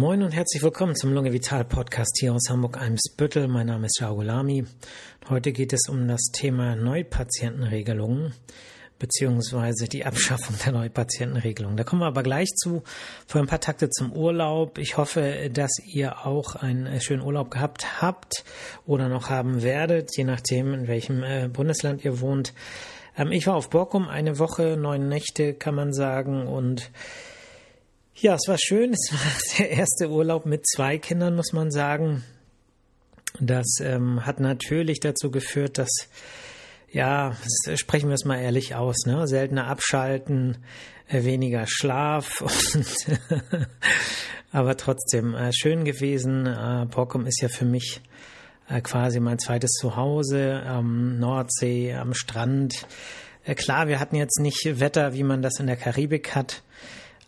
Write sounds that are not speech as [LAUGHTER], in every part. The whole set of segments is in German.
Moin und herzlich willkommen zum Lunge Vital Podcast hier aus Hamburg-Eimsbüttel. Mein Name ist Gulami. Heute geht es um das Thema Neupatientenregelungen beziehungsweise die Abschaffung der Neupatientenregelung. Da kommen wir aber gleich zu. Vor ein paar Takte zum Urlaub. Ich hoffe, dass ihr auch einen schönen Urlaub gehabt habt oder noch haben werdet, je nachdem, in welchem äh, Bundesland ihr wohnt. Ähm, ich war auf Borkum eine Woche, neun Nächte kann man sagen und ja, es war schön. Es war [LAUGHS] der erste Urlaub mit zwei Kindern, muss man sagen. Das ähm, hat natürlich dazu geführt, dass, ja, sprechen wir es mal ehrlich aus, ne? seltener abschalten, äh, weniger Schlaf, [LAUGHS] und, [LAUGHS] aber trotzdem äh, schön gewesen. Äh, Borkum ist ja für mich äh, quasi mein zweites Zuhause am Nordsee, am Strand. Äh, klar, wir hatten jetzt nicht Wetter, wie man das in der Karibik hat.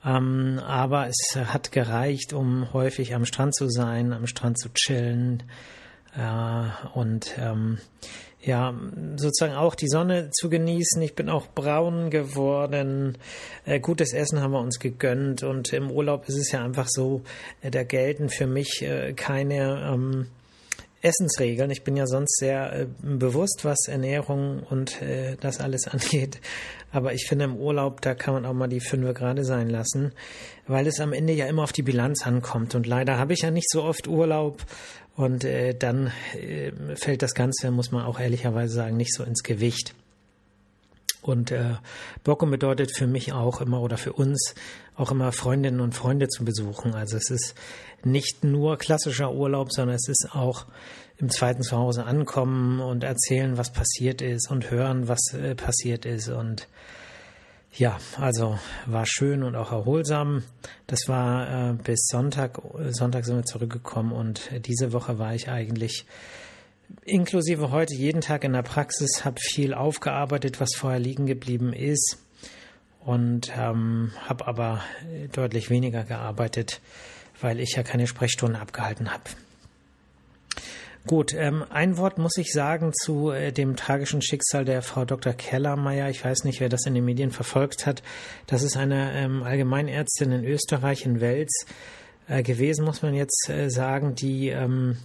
Ähm, aber es hat gereicht, um häufig am Strand zu sein, am Strand zu chillen äh, und ähm, ja, sozusagen auch die Sonne zu genießen. Ich bin auch braun geworden. Äh, gutes Essen haben wir uns gegönnt und im Urlaub ist es ja einfach so, äh, da gelten für mich äh, keine ähm, Essensregeln. Ich bin ja sonst sehr äh, bewusst, was Ernährung und äh, das alles [LAUGHS] angeht. Aber ich finde, im Urlaub, da kann man auch mal die Fünfe gerade sein lassen, weil es am Ende ja immer auf die Bilanz ankommt. Und leider habe ich ja nicht so oft Urlaub. Und äh, dann äh, fällt das Ganze, muss man auch ehrlicherweise sagen, nicht so ins Gewicht. Und äh, Bocken bedeutet für mich auch immer oder für uns auch immer Freundinnen und Freunde zu besuchen. Also es ist nicht nur klassischer Urlaub, sondern es ist auch im zweiten Zuhause ankommen und erzählen, was passiert ist und hören, was äh, passiert ist. Und ja, also war schön und auch erholsam. Das war äh, bis Sonntag. Sonntag sind wir zurückgekommen und diese Woche war ich eigentlich inklusive heute jeden Tag in der Praxis, habe viel aufgearbeitet, was vorher liegen geblieben ist und ähm, habe aber deutlich weniger gearbeitet, weil ich ja keine Sprechstunden abgehalten habe. Gut, ähm, ein Wort muss ich sagen zu äh, dem tragischen Schicksal der Frau Dr. Kellermeier. Ich weiß nicht, wer das in den Medien verfolgt hat. Das ist eine ähm, Allgemeinärztin in Österreich, in Wels äh, gewesen, muss man jetzt äh, sagen, die ähm,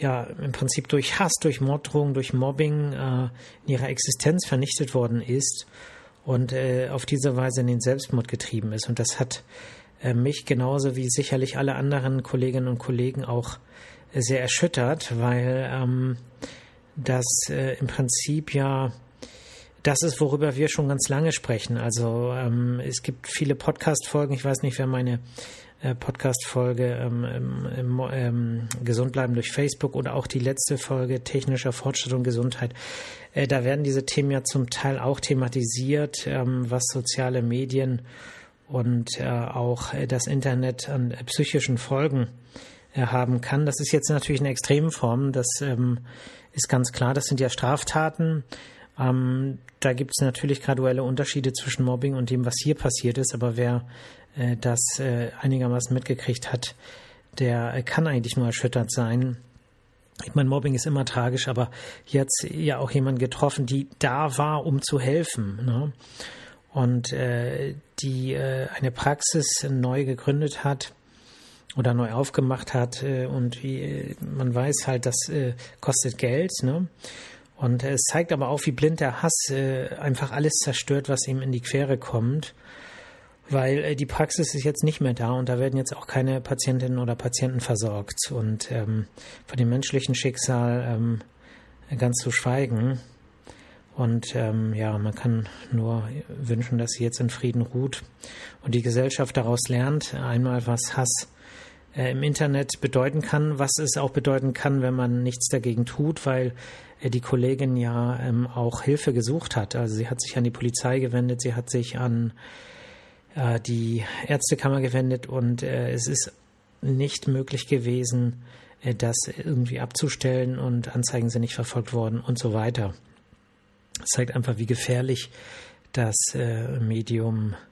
ja im Prinzip durch Hass, durch Morddrohung, durch Mobbing äh, in ihrer Existenz vernichtet worden ist und äh, auf diese Weise in den Selbstmord getrieben ist. Und das hat äh, mich genauso wie sicherlich alle anderen Kolleginnen und Kollegen auch äh, sehr erschüttert, weil ähm, das äh, im Prinzip ja das ist, worüber wir schon ganz lange sprechen. Also ähm, es gibt viele Podcast-Folgen. Ich weiß nicht, wer meine äh, Podcast-Folge ähm, ähm, ähm, Gesund bleiben durch Facebook oder auch die letzte Folge Technischer Fortschritt und Gesundheit. Äh, da werden diese Themen ja zum Teil auch thematisiert, ähm, was soziale Medien und äh, auch äh, das Internet an äh, psychischen Folgen haben kann. Das ist jetzt natürlich eine Extremform, das ähm, ist ganz klar, das sind ja Straftaten. Ähm, da gibt es natürlich graduelle Unterschiede zwischen Mobbing und dem, was hier passiert ist, aber wer äh, das äh, einigermaßen mitgekriegt hat, der äh, kann eigentlich nur erschüttert sein. Ich meine, Mobbing ist immer tragisch, aber jetzt ja auch jemand getroffen, die da war, um zu helfen. Ne? Und äh, die äh, eine Praxis neu gegründet hat oder neu aufgemacht hat äh, und man weiß halt, das kostet Geld. Ne? Und es zeigt aber auch, wie blind der Hass äh, einfach alles zerstört, was ihm in die Quere kommt weil äh, die Praxis ist jetzt nicht mehr da und da werden jetzt auch keine Patientinnen oder Patienten versorgt. Und ähm, von dem menschlichen Schicksal ähm, ganz zu schweigen. Und ähm, ja, man kann nur wünschen, dass sie jetzt in Frieden ruht und die Gesellschaft daraus lernt, einmal was Hass im Internet bedeuten kann, was es auch bedeuten kann, wenn man nichts dagegen tut, weil äh, die Kollegin ja ähm, auch Hilfe gesucht hat. Also sie hat sich an die Polizei gewendet, sie hat sich an äh, die Ärztekammer gewendet und äh, es ist nicht möglich gewesen, äh, das irgendwie abzustellen und Anzeigen sind nicht verfolgt worden und so weiter. Das zeigt einfach, wie gefährlich das äh, Medium ist,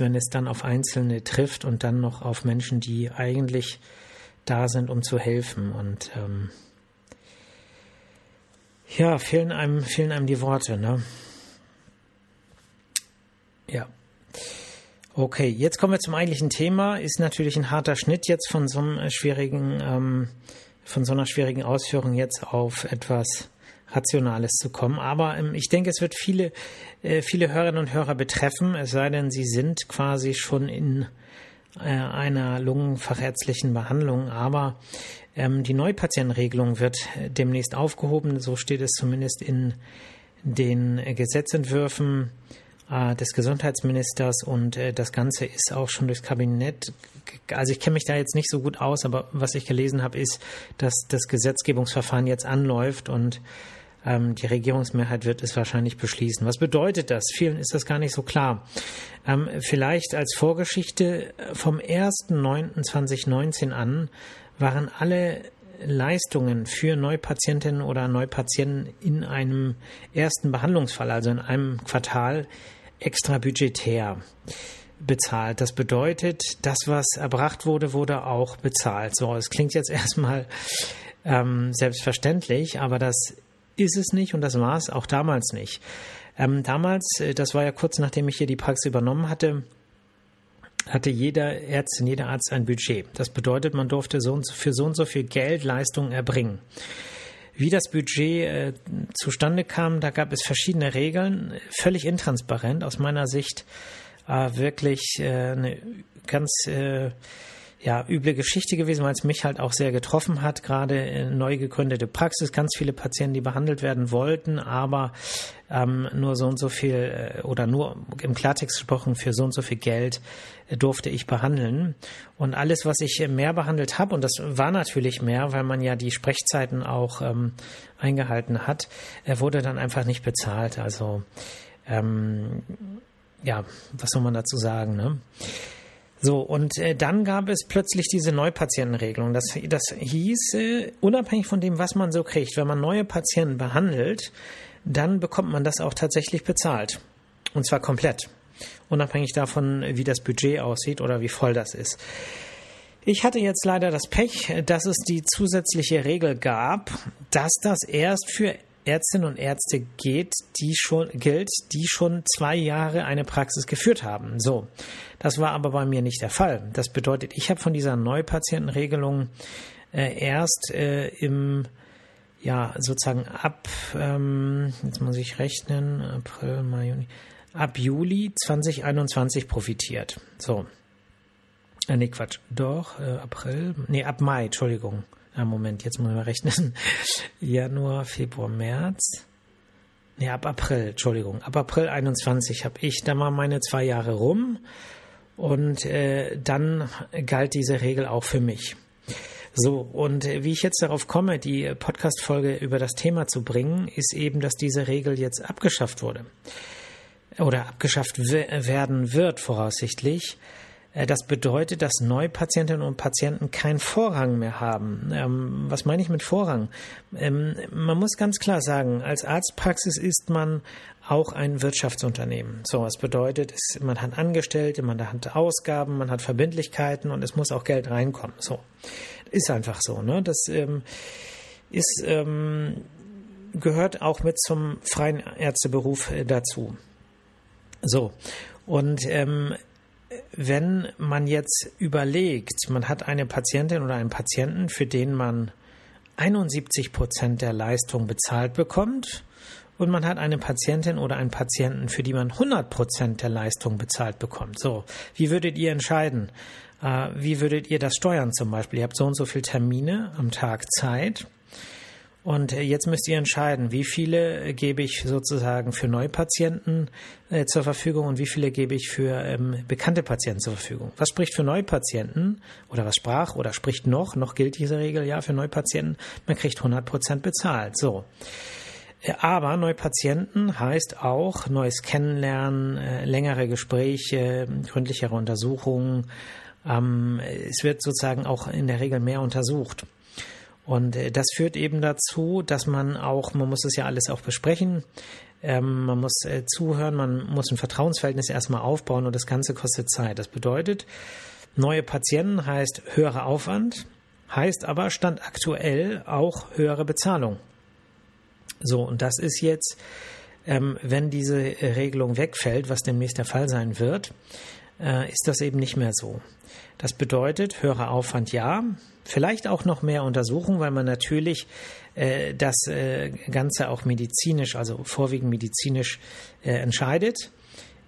wenn es dann auf Einzelne trifft und dann noch auf Menschen, die eigentlich da sind, um zu helfen. Und ähm, ja, fehlen einem, fehlen einem die Worte, ne? Ja. Okay, jetzt kommen wir zum eigentlichen Thema. Ist natürlich ein harter Schnitt jetzt von so einem schwierigen, ähm, von so einer schwierigen Ausführung jetzt auf etwas Rationales zu kommen. Aber ähm, ich denke, es wird viele, äh, viele Hörerinnen und Hörer betreffen, es sei denn, sie sind quasi schon in äh, einer lungenfachärztlichen Behandlung. Aber ähm, die Neupatientenregelung wird äh, demnächst aufgehoben. So steht es zumindest in den Gesetzentwürfen äh, des Gesundheitsministers und äh, das Ganze ist auch schon durchs Kabinett. Also ich kenne mich da jetzt nicht so gut aus, aber was ich gelesen habe, ist, dass das Gesetzgebungsverfahren jetzt anläuft und ähm, die Regierungsmehrheit wird es wahrscheinlich beschließen. Was bedeutet das? Vielen ist das gar nicht so klar. Ähm, vielleicht als Vorgeschichte vom 1.9.2019 an waren alle Leistungen für Neupatientinnen oder Neupatienten in einem ersten Behandlungsfall, also in einem Quartal, extra budgetär bezahlt. Das bedeutet, das, was erbracht wurde, wurde auch bezahlt. So, es klingt jetzt [LAUGHS] erstmal ähm, selbstverständlich, aber das ist es nicht und das war es auch damals nicht. Ähm, damals, äh, das war ja kurz nachdem ich hier die Praxis übernommen hatte, hatte jeder Ärztin, jeder Arzt ein Budget. Das bedeutet, man durfte so und so, für so und so viel Geld Leistungen erbringen. Wie das Budget äh, zustande kam, da gab es verschiedene Regeln, völlig intransparent, aus meiner Sicht äh, wirklich äh, eine ganz äh, ja, üble Geschichte gewesen, weil es mich halt auch sehr getroffen hat. Gerade neu gegründete Praxis, ganz viele Patienten, die behandelt werden wollten, aber ähm, nur so und so viel äh, oder nur im Klartext gesprochen für so und so viel Geld äh, durfte ich behandeln. Und alles, was ich mehr behandelt habe, und das war natürlich mehr, weil man ja die Sprechzeiten auch ähm, eingehalten hat, äh, wurde dann einfach nicht bezahlt. Also ähm, ja, was soll man dazu sagen? Ne? So, und äh, dann gab es plötzlich diese Neupatientenregelung. Das, das hieß, äh, unabhängig von dem, was man so kriegt, wenn man neue Patienten behandelt, dann bekommt man das auch tatsächlich bezahlt. Und zwar komplett. Unabhängig davon, wie das Budget aussieht oder wie voll das ist. Ich hatte jetzt leider das Pech, dass es die zusätzliche Regel gab, dass das erst für Ärztinnen und Ärzte geht, die schon, gilt, die schon zwei Jahre eine Praxis geführt haben. So. Das war aber bei mir nicht der Fall. Das bedeutet, ich habe von dieser Neupatientenregelung äh, erst äh, im, ja, sozusagen ab, ähm, jetzt muss ich rechnen, April, Mai, Juni, ab Juli 2021 profitiert. So. Äh, nee, Quatsch. Doch, äh, April, nee, ab Mai, Entschuldigung. Ja, Moment, jetzt muss ich mal rechnen. [LAUGHS] Januar, Februar, März. Nee, ab April, Entschuldigung. Ab April 21 habe ich, da mal meine zwei Jahre rum. Und äh, dann galt diese Regel auch für mich. So, und äh, wie ich jetzt darauf komme, die Podcast-Folge über das Thema zu bringen, ist eben, dass diese Regel jetzt abgeschafft wurde. Oder abgeschafft werden wird, voraussichtlich. Äh, das bedeutet, dass Neupatientinnen und Patienten keinen Vorrang mehr haben. Ähm, was meine ich mit Vorrang? Ähm, man muss ganz klar sagen, als Arztpraxis ist man auch ein Wirtschaftsunternehmen. So, was bedeutet, man hat Angestellte, man hat Ausgaben, man hat Verbindlichkeiten und es muss auch Geld reinkommen. So, ist einfach so. Ne? Das ähm, ist gehört auch mit zum freien Ärzteberuf äh, dazu. So und wenn man jetzt überlegt, man hat eine Patientin oder einen Patienten, für den man 71 Prozent der Leistung bezahlt bekommt und man hat eine Patientin oder einen Patienten, für die man 100 Prozent der Leistung bezahlt bekommt. So, wie würdet ihr entscheiden? Äh, wie würdet ihr das steuern zum Beispiel? Ihr habt so und so viele Termine am Tag Zeit und äh, jetzt müsst ihr entscheiden, wie viele äh, gebe ich sozusagen für Neupatienten äh, zur Verfügung und wie viele gebe ich für ähm, bekannte Patienten zur Verfügung. Was spricht für Neupatienten oder was sprach oder spricht noch, noch gilt diese Regel ja für Neupatienten, man kriegt 100 Prozent bezahlt. So. Äh, aber Neupatienten heißt auch neues Kennenlernen, äh, längere Gespräche, gründlichere Untersuchungen. Ähm, es wird sozusagen auch in der Regel mehr untersucht. Und äh, das führt eben dazu, dass man auch, man muss es ja alles auch besprechen, ähm, man muss äh, zuhören, man muss ein Vertrauensverhältnis erstmal aufbauen und das Ganze kostet Zeit. Das bedeutet, neue Patienten heißt höherer Aufwand, heißt aber Stand aktuell auch höhere Bezahlung. So, und das ist jetzt, ähm, wenn diese Regelung wegfällt, was demnächst der Fall sein wird, äh, ist das eben nicht mehr so. Das bedeutet, höherer Aufwand ja, vielleicht auch noch mehr Untersuchung, weil man natürlich äh, das äh, Ganze auch medizinisch, also vorwiegend medizinisch äh, entscheidet,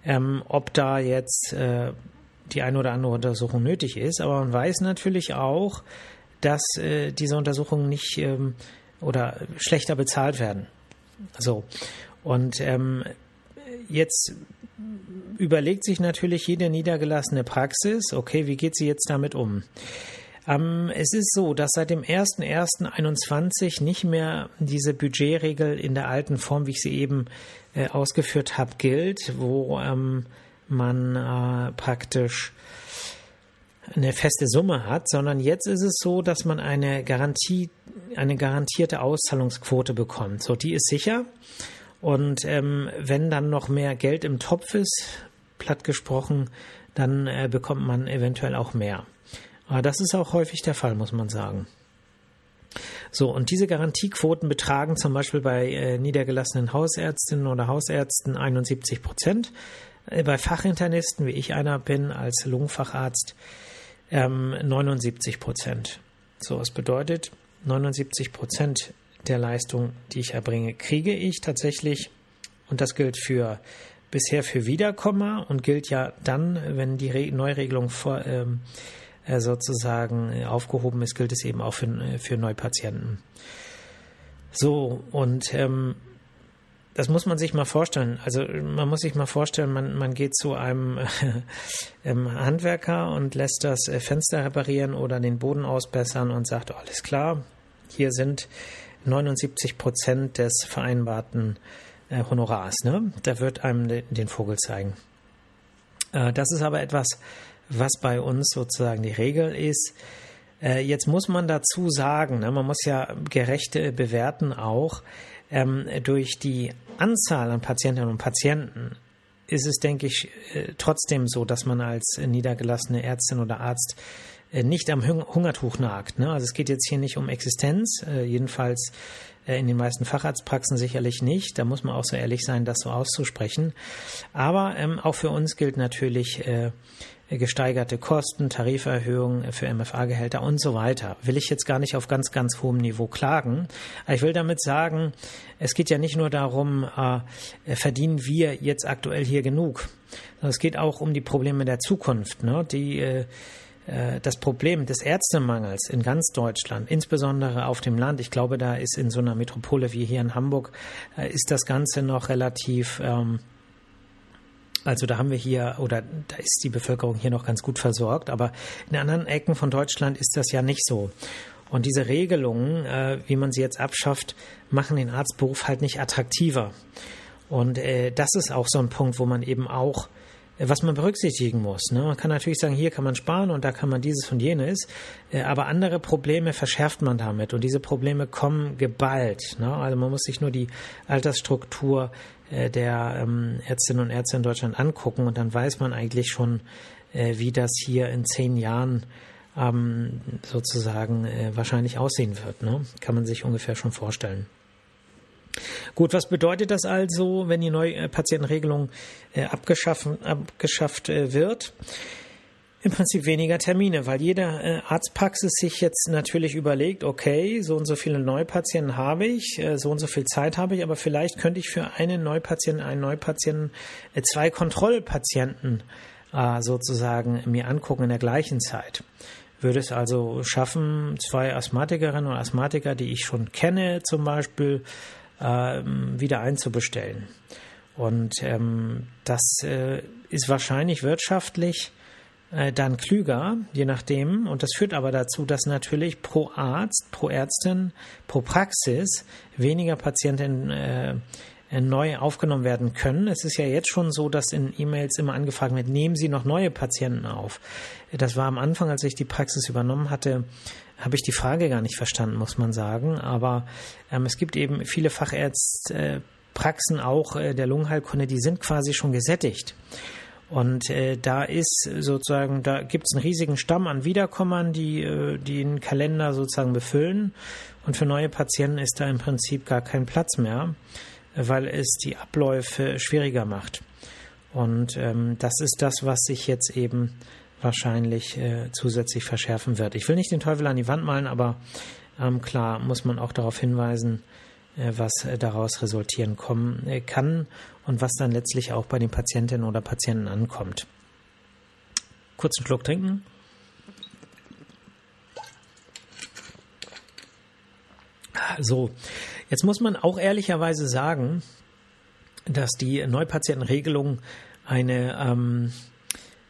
ähm, ob da jetzt äh, die eine oder andere Untersuchung nötig ist. Aber man weiß natürlich auch, dass äh, diese Untersuchungen nicht ähm, oder schlechter bezahlt werden. So. Und ähm, jetzt überlegt sich natürlich jede niedergelassene Praxis, okay, wie geht sie jetzt damit um? Ähm, es ist so, dass seit dem 01.01.21 nicht mehr diese Budgetregel in der alten Form, wie ich sie eben äh, ausgeführt habe, gilt, wo ähm, man äh, praktisch eine feste Summe hat, sondern jetzt ist es so, dass man eine Garantie, eine garantierte Auszahlungsquote bekommt. So, die ist sicher. Und ähm, wenn dann noch mehr Geld im Topf ist, platt gesprochen, dann äh, bekommt man eventuell auch mehr. Aber das ist auch häufig der Fall, muss man sagen. So, und diese Garantiequoten betragen zum Beispiel bei äh, niedergelassenen Hausärztinnen oder Hausärzten 71 Prozent. Äh, bei Fachinternisten, wie ich einer bin, als Lungenfacharzt, ähm, 79 Prozent. So, was bedeutet, 79 Prozent der Leistung, die ich erbringe, kriege ich tatsächlich. Und das gilt für bisher für Wiederkomma und gilt ja dann, wenn die Re Neuregelung vor, ähm, äh, sozusagen aufgehoben ist, gilt es eben auch für, äh, für Neupatienten. So, und ähm, das muss man sich mal vorstellen. Also man muss sich mal vorstellen, man, man geht zu einem [LAUGHS] äh, Handwerker und lässt das äh, Fenster reparieren oder den Boden ausbessern und sagt, oh, alles klar, hier sind 79 Prozent des vereinbarten äh, Honorars. Ne? Da wird einem den Vogel zeigen. Äh, das ist aber etwas, was bei uns sozusagen die Regel ist. Äh, jetzt muss man dazu sagen, ne, man muss ja gerechte bewerten auch, ähm, durch die Anzahl an Patientinnen und Patienten ist es, denke ich, äh, trotzdem so, dass man als niedergelassene Ärztin oder Arzt nicht am Hungertuch nagt. Ne? Also es geht jetzt hier nicht um Existenz, äh, jedenfalls äh, in den meisten Facharztpraxen sicherlich nicht. Da muss man auch so ehrlich sein, das so auszusprechen. Aber ähm, auch für uns gilt natürlich äh, gesteigerte Kosten, Tariferhöhungen für MFA-Gehälter und so weiter. Will ich jetzt gar nicht auf ganz, ganz hohem Niveau klagen. Aber ich will damit sagen, es geht ja nicht nur darum, äh, verdienen wir jetzt aktuell hier genug, sondern es geht auch um die Probleme der Zukunft, ne? die äh, äh, das Problem des Ärztemangels in ganz Deutschland, insbesondere auf dem Land, ich glaube, da ist in so einer Metropole wie hier in Hamburg, äh, ist das Ganze noch relativ, ähm, also da haben wir hier, oder da ist die Bevölkerung hier noch ganz gut versorgt, aber in anderen Ecken von Deutschland ist das ja nicht so. Und diese Regelungen, äh, wie man sie jetzt abschafft, machen den Arztberuf halt nicht attraktiver. Und äh, das ist auch so ein Punkt, wo man eben auch was man berücksichtigen muss. Ne? Man kann natürlich sagen, hier kann man sparen und da kann man dieses und jenes, äh, aber andere Probleme verschärft man damit und diese Probleme kommen geballt. Ne? Also man muss sich nur die Altersstruktur äh, der ähm, Ärztinnen und Ärzte in Deutschland angucken und dann weiß man eigentlich schon, äh, wie das hier in zehn Jahren ähm, sozusagen wahrscheinlich aussehen wird. Ne? Kann man sich ungefähr schon vorstellen. Gut, was bedeutet das also, wenn die neue äh, Patientenregelung äh, abgeschafft, abgeschafft äh, wird? Im Prinzip weniger Termine, weil jede Arztpraxis sich jetzt natürlich überlegt, okay, so und so viele Neupatienten habe ich, so und so viel Zeit habe ich, aber vielleicht könnte ich für einen Neupatienten, einen Neupatienten zwei Kontrollpatienten sozusagen mir angucken in der gleichen Zeit würde es also schaffen, zwei Asthmatikerinnen und Asthmatiker, die ich schon kenne, zum Beispiel wieder einzubestellen. Und ähm, das äh, ist wahrscheinlich wirtschaftlich äh, dann klüger, je nachdem. Und das führt aber dazu, dass natürlich pro Arzt, pro Ärztin, pro Praxis weniger Patienten äh, neu aufgenommen werden können. Es ist ja jetzt schon so, dass in E-Mails immer angefragt wird, nehmen Sie noch neue Patienten auf. Das war am Anfang, als ich die Praxis übernommen hatte, habe ich die Frage gar nicht verstanden, muss man sagen. Aber ähm, es gibt eben viele Fachärztpraxen auch äh, der Lungenheilkunde, die sind quasi schon gesättigt. Und äh, da ist sozusagen, da gibt es einen riesigen Stamm an Wiederkommern, die, äh, die den Kalender sozusagen befüllen. Und für neue Patienten ist da im Prinzip gar kein Platz mehr, weil es die Abläufe schwieriger macht. Und ähm, das ist das, was sich jetzt eben wahrscheinlich äh, zusätzlich verschärfen wird. Ich will nicht den Teufel an die Wand malen, aber ähm, klar muss man auch darauf hinweisen, äh, was äh, daraus resultieren kommen äh, kann und was dann letztlich auch bei den Patientinnen oder Patienten ankommt. Kurzen Schluck trinken. So, jetzt muss man auch ehrlicherweise sagen, dass die Neupatientenregelung eine, ähm,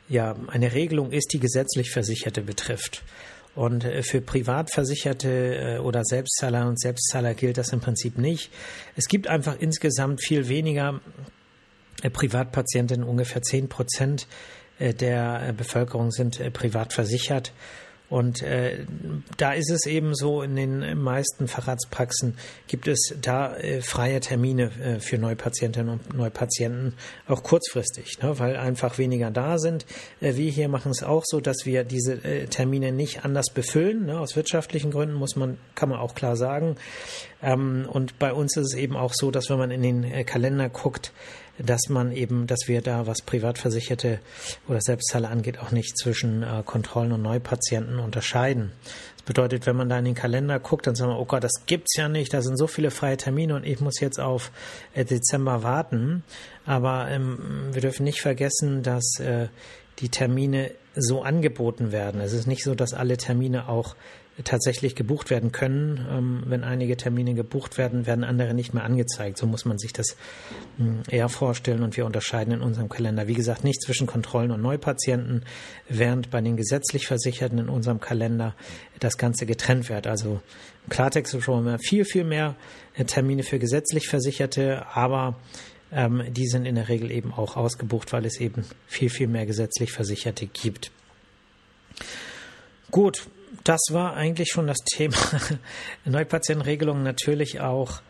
ja, eine Regelung ist, die gesetzlich Versicherte betrifft. Und äh, für Privatversicherte äh, oder Selbstzahler und Selbstzahler gilt das im Prinzip nicht. Es gibt einfach insgesamt viel weniger äh, Privatpatientinnen, ungefähr 10 Prozent der Bevölkerung sind privat versichert. Und äh, da ist es eben so, in den meisten Facharztpraxen gibt es da äh, freie Termine äh, für Neupatientinnen und Neupatienten, auch kurzfristig, ne, weil einfach weniger da sind. Äh, wir hier machen es auch so, dass wir diese äh, Termine nicht anders befüllen. Ne, aus wirtschaftlichen Gründen muss man, kann man auch klar sagen. Ähm, und bei uns ist es eben auch so, dass wenn man in den äh, Kalender guckt, dass man eben, dass wir da, was Privatversicherte oder Selbstzahler angeht, auch nicht zwischen äh, Kontrollen und Neupatienten unterscheiden. Das bedeutet, wenn man da in den Kalender guckt, dann sagt man, oh Gott, das gibt's ja nicht, da sind so viele freie Termine und ich muss jetzt auf äh, Dezember warten. Aber ähm, wir dürfen nicht vergessen, dass äh, die Termine so angeboten werden. Es ist nicht so, dass alle Termine auch tatsächlich gebucht werden können. Ähm, wenn einige Termine gebucht werden, werden andere nicht mehr angezeigt. So muss man sich das hm, eher vorstellen und wir unterscheiden in unserem Kalender. Wie gesagt, nicht zwischen Kontrollen und Neupatienten, während bei den gesetzlich Versicherten in unserem Kalender das Ganze getrennt wird. Also im Klartext schon mal viel, viel mehr äh, Termine für gesetzlich Versicherte, aber ähm, die sind in der Regel eben auch ausgebucht, weil es eben viel, viel mehr gesetzlich Versicherte gibt. Gut, das war eigentlich schon das Thema. [LAUGHS] Neupatientenregelung natürlich auch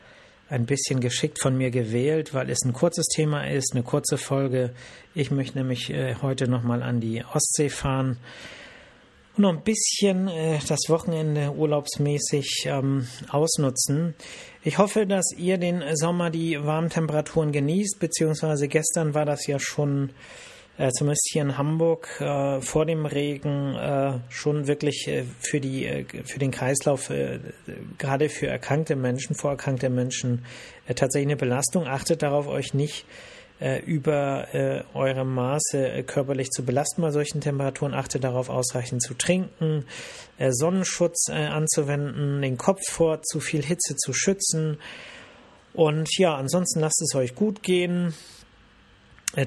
ein bisschen geschickt von mir gewählt, weil es ein kurzes Thema ist, eine kurze Folge. Ich möchte nämlich äh, heute nochmal an die Ostsee fahren und noch ein bisschen äh, das Wochenende urlaubsmäßig ähm, ausnutzen. Ich hoffe, dass ihr den Sommer die warmen Temperaturen genießt, beziehungsweise gestern war das ja schon äh, zumindest hier in Hamburg äh, vor dem Regen äh, schon wirklich äh, für die äh, für den Kreislauf äh, gerade für erkrankte Menschen, vorerkrankte Menschen tatsächlich eine Belastung. Achtet darauf, euch nicht über äh, eure Maße körperlich zu belasten bei solchen Temperaturen. Achtet darauf, ausreichend zu trinken, äh, Sonnenschutz äh, anzuwenden, den Kopf vor zu viel Hitze zu schützen. Und ja, ansonsten lasst es euch gut gehen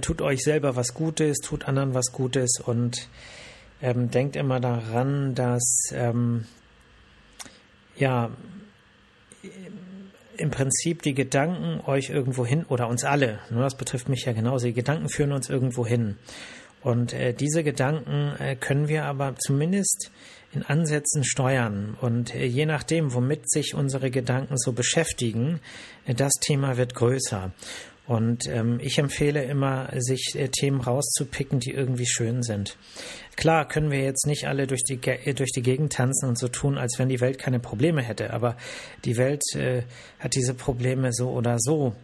tut euch selber was Gutes, tut anderen was Gutes und ähm, denkt immer daran, dass ähm, ja im Prinzip die Gedanken euch irgendwo hin oder uns alle, nur ne, das betrifft mich ja genauso, die Gedanken führen uns irgendwo hin. Und äh, diese Gedanken äh, können wir aber zumindest in Ansätzen steuern. Und äh, je nachdem, womit sich unsere Gedanken so beschäftigen, äh, das Thema wird größer. Und ähm, ich empfehle immer, sich äh, Themen rauszupicken, die irgendwie schön sind. Klar können wir jetzt nicht alle durch die, äh, durch die Gegend tanzen und so tun, als wenn die Welt keine Probleme hätte, aber die Welt äh, hat diese Probleme so oder so.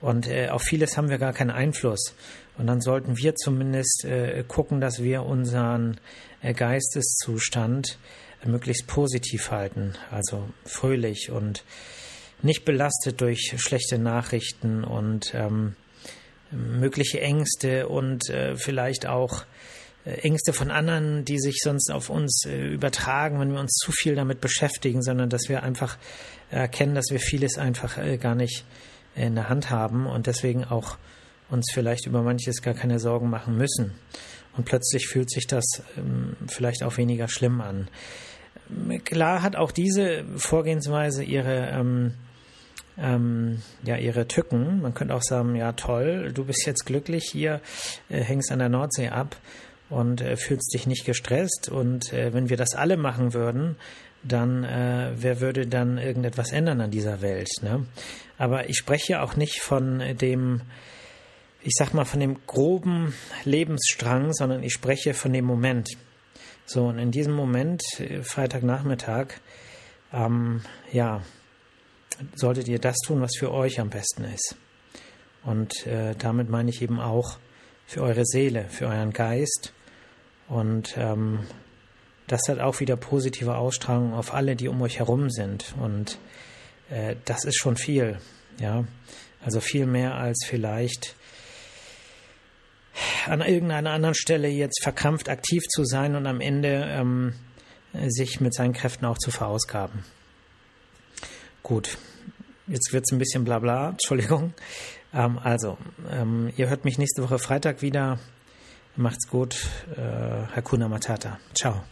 Und äh, auf vieles haben wir gar keinen Einfluss. Und dann sollten wir zumindest äh, gucken, dass wir unseren äh, Geisteszustand möglichst positiv halten, also fröhlich und nicht belastet durch schlechte Nachrichten und ähm, mögliche Ängste und äh, vielleicht auch äh, Ängste von anderen, die sich sonst auf uns äh, übertragen, wenn wir uns zu viel damit beschäftigen, sondern dass wir einfach erkennen, dass wir vieles einfach äh, gar nicht in der Hand haben und deswegen auch uns vielleicht über manches gar keine Sorgen machen müssen. Und plötzlich fühlt sich das ähm, vielleicht auch weniger schlimm an. Klar hat auch diese Vorgehensweise ihre ähm, ähm, ja ihre Tücken. Man könnte auch sagen, ja toll, du bist jetzt glücklich hier, äh, hängst an der Nordsee ab und äh, fühlst dich nicht gestresst. Und äh, wenn wir das alle machen würden, dann äh, wer würde dann irgendetwas ändern an dieser Welt? Ne? Aber ich spreche auch nicht von dem, ich sag mal, von dem groben Lebensstrang, sondern ich spreche von dem Moment. So, und in diesem Moment, äh, Freitagnachmittag, ähm, ja, solltet ihr das tun, was für euch am besten ist. Und äh, damit meine ich eben auch für eure Seele, für euren Geist. Und ähm, das hat auch wieder positive Ausstrahlung auf alle, die um euch herum sind. Und äh, das ist schon viel, ja. Also viel mehr als vielleicht an irgendeiner anderen Stelle jetzt verkrampft aktiv zu sein und am Ende ähm, sich mit seinen Kräften auch zu verausgaben. Gut, jetzt wird es ein bisschen blabla, Entschuldigung. Ähm, also, ähm, ihr hört mich nächste Woche Freitag wieder. Macht's gut. Äh, Hakuna Matata. Ciao.